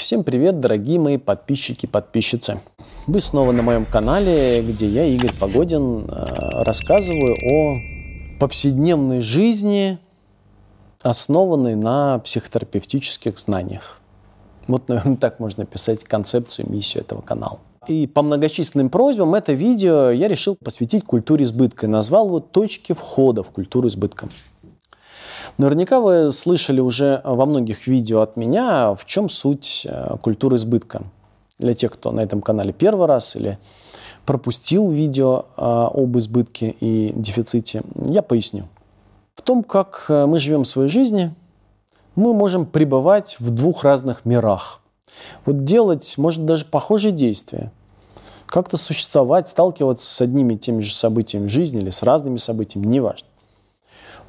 Всем привет, дорогие мои подписчики и подписчицы. Вы снова на моем канале, где я, Игорь Погодин, э, рассказываю о повседневной жизни, основанной на психотерапевтических знаниях. Вот, наверное, так можно писать концепцию, миссию этого канала. И по многочисленным просьбам это видео я решил посвятить культуре избытка и назвал его «Точки входа в культуру избытка». Наверняка вы слышали уже во многих видео от меня, в чем суть э, культуры избытка. Для тех, кто на этом канале первый раз или пропустил видео э, об избытке и дефиците, я поясню. В том, как э, мы живем своей жизни, мы можем пребывать в двух разных мирах. Вот делать, может, даже похожие действия. Как-то существовать, сталкиваться с одними и теми же событиями в жизни или с разными событиями, неважно.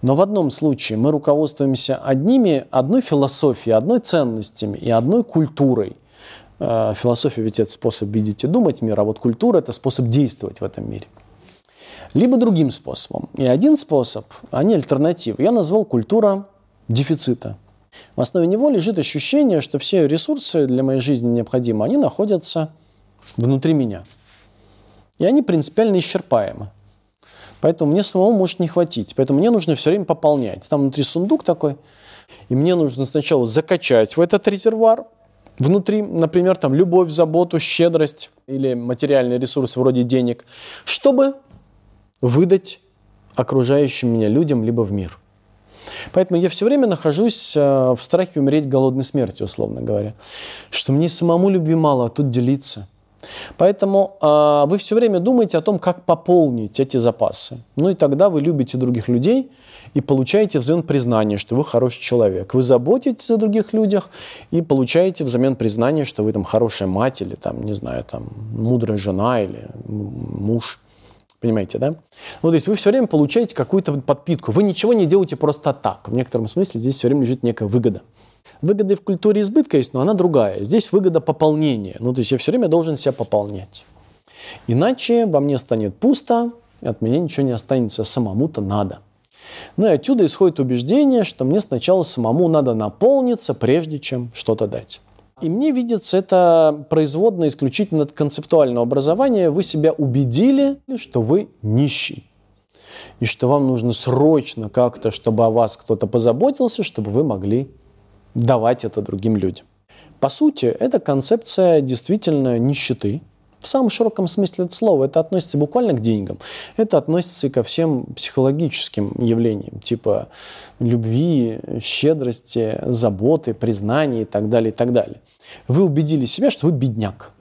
Но в одном случае мы руководствуемся одними, одной философией, одной ценностями и одной культурой. Э, философия ведь это способ видеть и думать мир, а вот культура – это способ действовать в этом мире. Либо другим способом. И один способ, а не альтернатива, я назвал культура дефицита. В основе него лежит ощущение, что все ресурсы для моей жизни необходимы, они находятся внутри меня. И они принципиально исчерпаемы. Поэтому мне самому может не хватить. Поэтому мне нужно все время пополнять. Там внутри сундук такой. И мне нужно сначала закачать в этот резервуар, внутри, например, там любовь, заботу, щедрость или материальные ресурсы вроде денег, чтобы выдать окружающим меня людям либо в мир. Поэтому я все время нахожусь э, в страхе умереть голодной смертью, условно говоря. Что мне самому любви мало, а тут делиться – Поэтому э, вы все время думаете о том, как пополнить эти запасы. Ну и тогда вы любите других людей и получаете взамен признание, что вы хороший человек. Вы заботитесь о других людях и получаете взамен признание, что вы там хорошая мать или там, не знаю, там мудрая жена или муж. Понимаете, да? Ну, то есть вы все время получаете какую-то подпитку. Вы ничего не делаете просто так. В некотором смысле здесь все время лежит некая выгода. Выгода в культуре избытка есть, но она другая. Здесь выгода пополнения. Ну, то есть я все время должен себя пополнять. Иначе во мне станет пусто, от меня ничего не останется, самому-то надо. Ну и отсюда исходит убеждение, что мне сначала самому надо наполниться, прежде чем что-то дать. И мне видится это производное исключительно от концептуального образования. Вы себя убедили, что вы нищий. И что вам нужно срочно как-то, чтобы о вас кто-то позаботился, чтобы вы могли давать это другим людям. По сути, это концепция действительно нищеты, в самом широком смысле этого слова. Это относится буквально к деньгам. Это относится и ко всем психологическим явлениям, типа любви, щедрости, заботы, признания и так далее, и так далее. Вы убедили себя, что вы бедняк.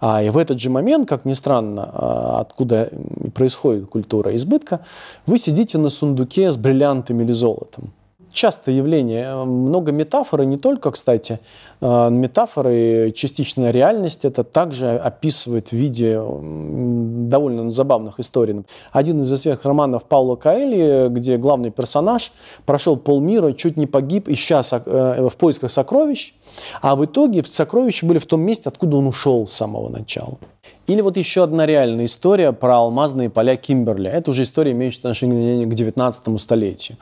А и в этот же момент, как ни странно, а, откуда происходит культура избытка, вы сидите на сундуке с бриллиантами или золотом частое явление. Много метафоры, не только, кстати, э, метафоры, частичная реальность, это также описывает в виде довольно забавных историй. Один из известных романов Паула Каэли, где главный персонаж прошел полмира, чуть не погиб, ища э, в поисках сокровищ, а в итоге сокровища были в том месте, откуда он ушел с самого начала. Или вот еще одна реальная история про алмазные поля Кимберли. Это уже история, имеющая отношение к 19 столетию.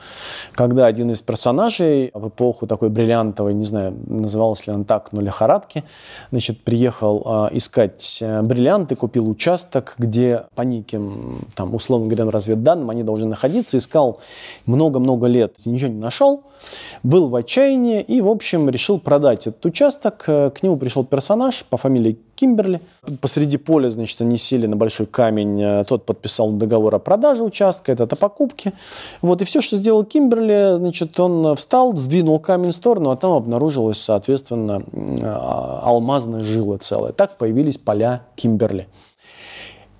Когда один из персонажей в эпоху такой бриллиантовой, не знаю, называлась ли она так, но лихорадки, значит, приехал э, искать бриллианты, купил участок, где по неким, там, условно говоря, разведданным они должны находиться, искал много-много лет, ничего не нашел, был в отчаянии и, в общем, решил продать этот участок. К нему пришел персонаж по фамилии Кимберли. Посреди поля, значит, они сели на большой камень. Э, тот подписал договор о продаже участка, этот о покупке. Вот, и все, что сделал Кимберли, значит, он встал, сдвинул камень в сторону, а там обнаружилась, соответственно, а, алмазная жила целая. Так появились поля Кимберли.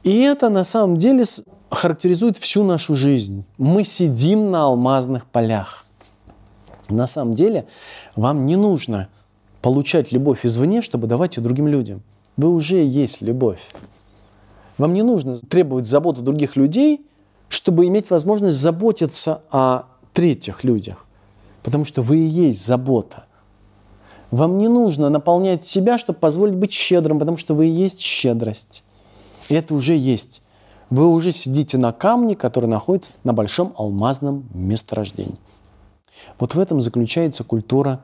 И это на самом деле характеризует всю нашу жизнь. Мы сидим на алмазных полях. На самом деле вам не нужно получать любовь извне, чтобы давать ее другим людям. Вы уже есть любовь. Вам не нужно требовать заботы других людей, чтобы иметь возможность заботиться о третьих людях. Потому что вы и есть забота. Вам не нужно наполнять себя, чтобы позволить быть щедрым, потому что вы и есть щедрость. И это уже есть. Вы уже сидите на камне, который находится на большом алмазном месторождении. Вот в этом заключается культура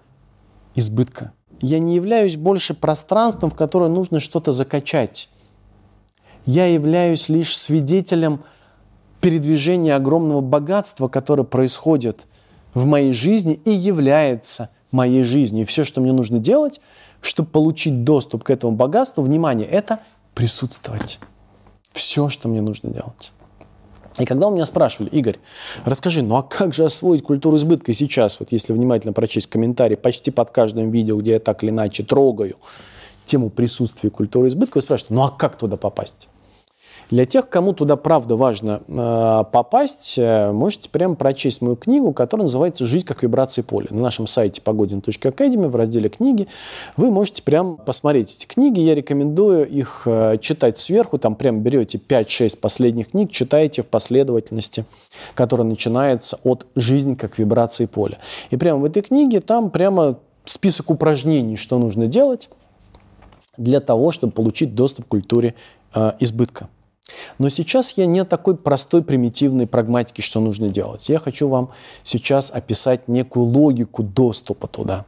избытка. Я не являюсь больше пространством, в которое нужно что-то закачать. Я являюсь лишь свидетелем передвижения огромного богатства, которое происходит в моей жизни и является моей жизнью. И все, что мне нужно делать, чтобы получить доступ к этому богатству, внимание, это присутствовать. Все, что мне нужно делать. И когда у меня спрашивали, Игорь, расскажи, ну а как же освоить культуру избытка сейчас, вот если внимательно прочесть комментарии почти под каждым видео, где я так или иначе трогаю тему присутствия культуры избытка, вы спрашиваете, ну а как туда попасть? Для тех, кому туда правда важно э, попасть, э, можете прямо прочесть мою книгу, которая называется «Жизнь как вибрации поля». На нашем сайте погодин.академи в разделе «Книги» вы можете прям посмотреть эти книги. Я рекомендую их э, читать сверху. Там прям берете 5-6 последних книг, читаете в последовательности, которая начинается от «Жизнь как вибрации поля». И прямо в этой книге там прямо список упражнений, что нужно делать для того, чтобы получить доступ к культуре э, избытка. Но сейчас я не такой простой, примитивной прагматики, что нужно делать. Я хочу вам сейчас описать некую логику доступа туда.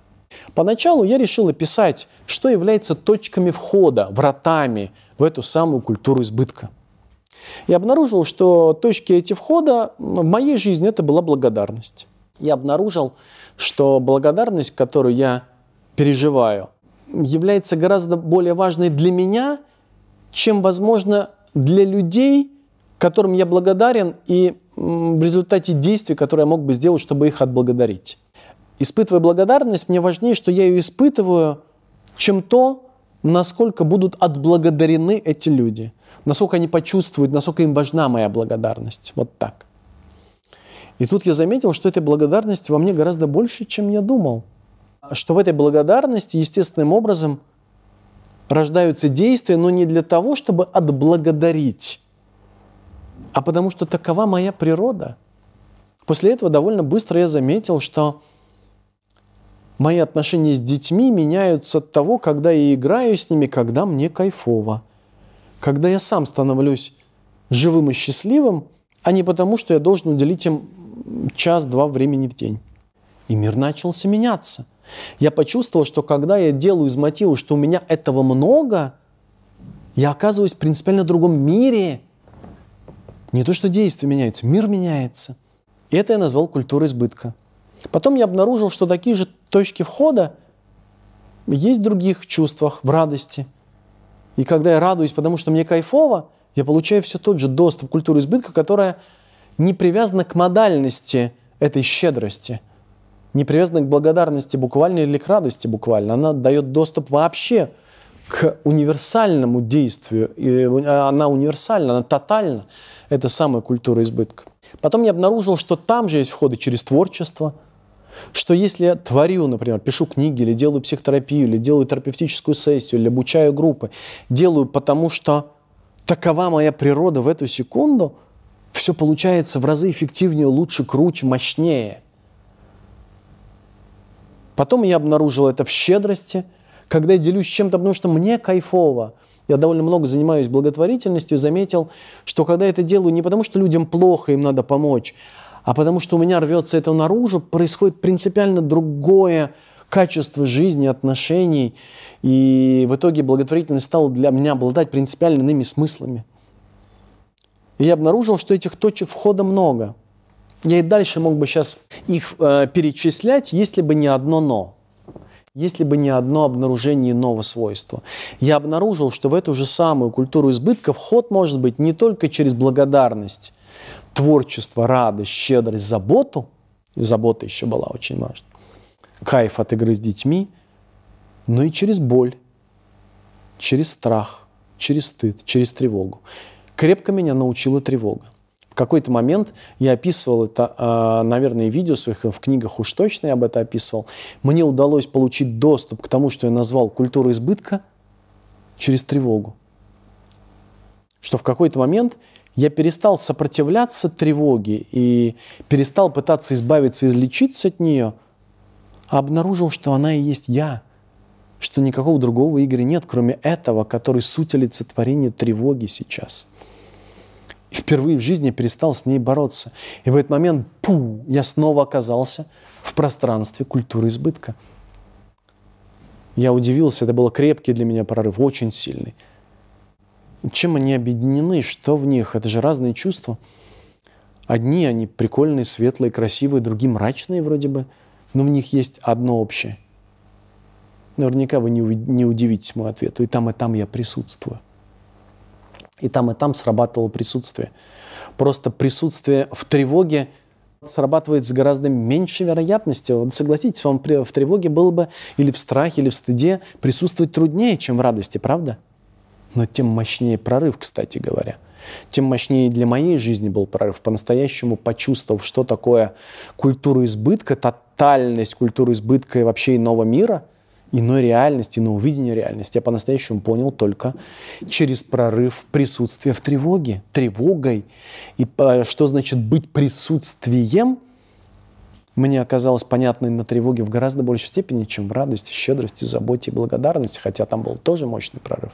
Поначалу я решил описать, что является точками входа, вратами в эту самую культуру избытка. И обнаружил, что точки эти входа в моей жизни это была благодарность. Я обнаружил, что благодарность, которую я переживаю, является гораздо более важной для меня, чем, возможно, для людей, которым я благодарен, и в результате действий, которые я мог бы сделать, чтобы их отблагодарить. Испытывая благодарность, мне важнее, что я ее испытываю, чем то, насколько будут отблагодарены эти люди, насколько они почувствуют, насколько им важна моя благодарность. Вот так. И тут я заметил, что этой благодарности во мне гораздо больше, чем я думал. Что в этой благодарности естественным образом – рождаются действия, но не для того, чтобы отблагодарить, а потому что такова моя природа. После этого довольно быстро я заметил, что мои отношения с детьми меняются от того, когда я играю с ними, когда мне кайфово. Когда я сам становлюсь живым и счастливым, а не потому, что я должен уделить им час-два времени в день. И мир начался меняться – я почувствовал, что когда я делаю из мотива, что у меня этого много, я оказываюсь в принципиально другом мире. Не то, что действие меняется, мир меняется. И это я назвал культурой избытка. Потом я обнаружил, что такие же точки входа есть в других чувствах, в радости. И когда я радуюсь, потому что мне кайфово, я получаю все тот же доступ к культуре избытка, которая не привязана к модальности этой щедрости – не привязана к благодарности буквально или к радости буквально. Она дает доступ вообще к универсальному действию. И она универсальна, она тотальна. Это самая культура избытка. Потом я обнаружил, что там же есть входы через творчество, что если я творю, например, пишу книги, или делаю психотерапию, или делаю терапевтическую сессию, или обучаю группы, делаю потому, что такова моя природа в эту секунду, все получается в разы эффективнее, лучше, круче, мощнее – Потом я обнаружил это в щедрости, когда я делюсь чем-то, потому что мне кайфово. Я довольно много занимаюсь благотворительностью, заметил, что когда я это делаю не потому, что людям плохо, им надо помочь, а потому что у меня рвется это наружу, происходит принципиально другое качество жизни, отношений. И в итоге благотворительность стала для меня обладать принципиально иными смыслами. И я обнаружил, что этих точек входа много – я и дальше мог бы сейчас их э, перечислять, если бы не одно «но». Если бы не одно обнаружение нового свойства. Я обнаружил, что в эту же самую культуру избытка вход может быть не только через благодарность, творчество, радость, щедрость, заботу, и забота еще была очень важна, кайф от игры с детьми, но и через боль, через страх, через стыд, через тревогу. Крепко меня научила тревога какой-то момент я описывал это, а, наверное, видео своих, в книгах уж точно я об этом описывал. Мне удалось получить доступ к тому, что я назвал культурой избытка через тревогу. Что в какой-то момент я перестал сопротивляться тревоге и перестал пытаться избавиться, излечиться от нее, а обнаружил, что она и есть я, что никакого другого Игоря нет, кроме этого, который суть олицетворения тревоги сейчас – впервые в жизни перестал с ней бороться. И в этот момент, пу, я снова оказался в пространстве культуры избытка. Я удивился, это был крепкий для меня прорыв, очень сильный. Чем они объединены, что в них? Это же разные чувства. Одни, они прикольные, светлые, красивые, другие мрачные вроде бы, но в них есть одно общее. Наверняка вы не, не удивитесь моему ответу. И там, и там я присутствую. И там, и там срабатывало присутствие. Просто присутствие в тревоге срабатывает с гораздо меньшей вероятностью. Вот согласитесь, вам в тревоге было бы или в страхе, или в стыде присутствовать труднее, чем в радости, правда? Но тем мощнее прорыв, кстати говоря. Тем мощнее для моей жизни был прорыв, по-настоящему почувствовав, что такое культура избытка, тотальность культуры избытка и вообще иного мира – иной реальности, иного видения реальности я по-настоящему понял только через прорыв присутствия в тревоге, тревогой. И что значит быть присутствием, мне оказалось понятно на тревоге в гораздо большей степени, чем в радости, щедрости, заботе и благодарности, хотя там был тоже мощный прорыв.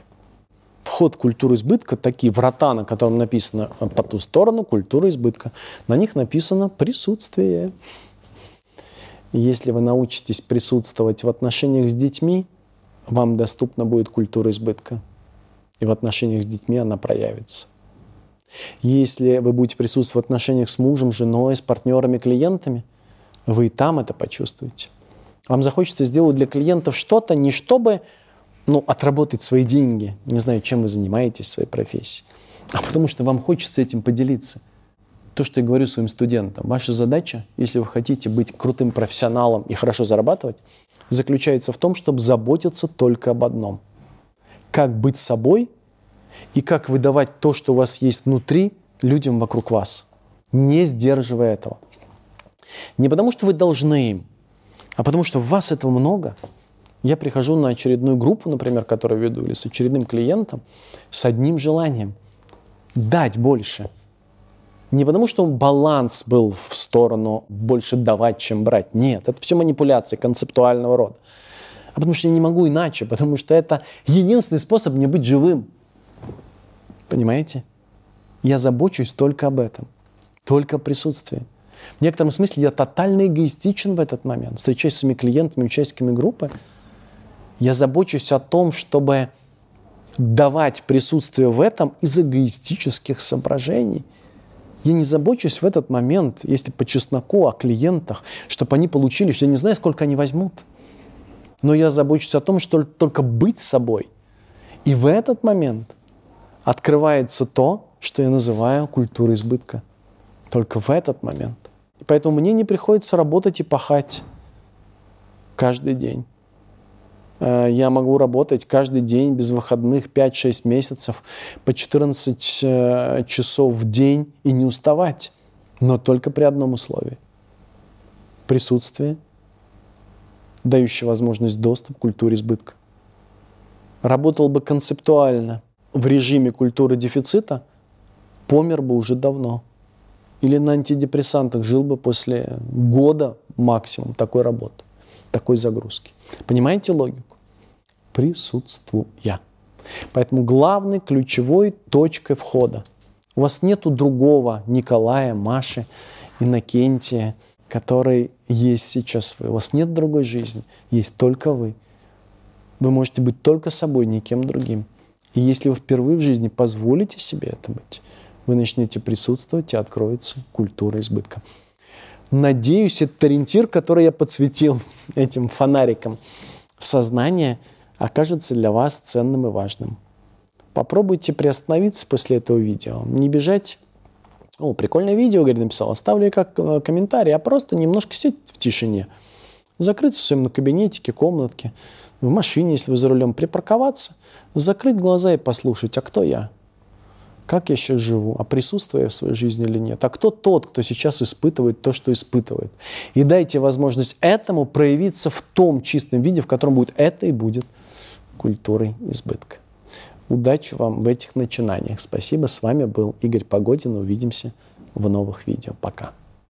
Вход в культуру избытка, такие врата, на котором написано по ту сторону культура избытка, на них написано присутствие. Если вы научитесь присутствовать в отношениях с детьми, вам доступна будет культура избытка. И в отношениях с детьми она проявится. Если вы будете присутствовать в отношениях с мужем, женой, с партнерами, клиентами, вы и там это почувствуете. Вам захочется сделать для клиентов что-то, не чтобы ну, отработать свои деньги, не знаю, чем вы занимаетесь в своей профессии, а потому что вам хочется этим поделиться – то, что я говорю своим студентам. Ваша задача, если вы хотите быть крутым профессионалом и хорошо зарабатывать, заключается в том, чтобы заботиться только об одном. Как быть собой и как выдавать то, что у вас есть внутри, людям вокруг вас, не сдерживая этого. Не потому, что вы должны им, а потому, что у вас этого много. Я прихожу на очередную группу, например, которую веду, или с очередным клиентом, с одним желанием – дать больше – не потому, что баланс был в сторону больше давать, чем брать. Нет, это все манипуляции концептуального рода. А потому что я не могу иначе, потому что это единственный способ мне быть живым. Понимаете? Я забочусь только об этом, только о присутствии. В некотором смысле я тотально эгоистичен в этот момент. Встречаясь с своими клиентами, участниками группы, я забочусь о том, чтобы давать присутствие в этом из эгоистических соображений – я не забочусь в этот момент, если по чесноку, о клиентах, чтобы они получили, что я не знаю, сколько они возьмут. Но я забочусь о том, что только быть собой. И в этот момент открывается то, что я называю культурой избытка. Только в этот момент. И поэтому мне не приходится работать и пахать каждый день. Э, я могу работать каждый день без выходных 5-6 месяцев по 14 э, часов в день и не уставать. Но только при одном условии. Присутствие, дающее возможность доступ к культуре избытка. Работал бы концептуально в режиме культуры дефицита, помер бы уже давно. Или на антидепрессантах жил бы после года максимум такой работы, такой загрузки. Понимаете логику? Присутствуя. Поэтому главной ключевой точкой входа. У вас нету другого Николая, Маши, Иннокентия, который есть сейчас вы. У вас нет другой жизни, есть только вы. Вы можете быть только собой, никем другим. И если вы впервые в жизни позволите себе это быть, вы начнете присутствовать и откроется культура избытка. Надеюсь, этот ориентир, который я подсветил этим фонариком сознания, окажется для вас ценным и важным. Попробуйте приостановиться после этого видео, не бежать. О, прикольное видео, говорит, написал. Оставлю как э, комментарий, а просто немножко сидеть в тишине. Закрыться в своем кабинетике, комнатке, в машине, если вы за рулем, припарковаться, закрыть глаза и послушать, а кто я? Как я сейчас живу, а присутствую я в своей жизни или нет, а кто тот, кто сейчас испытывает то, что испытывает. И дайте возможность этому проявиться в том чистом виде, в котором будет это и будет культурой избытка. Удачи вам в этих начинаниях. Спасибо. С вами был Игорь Погодин. Увидимся в новых видео. Пока.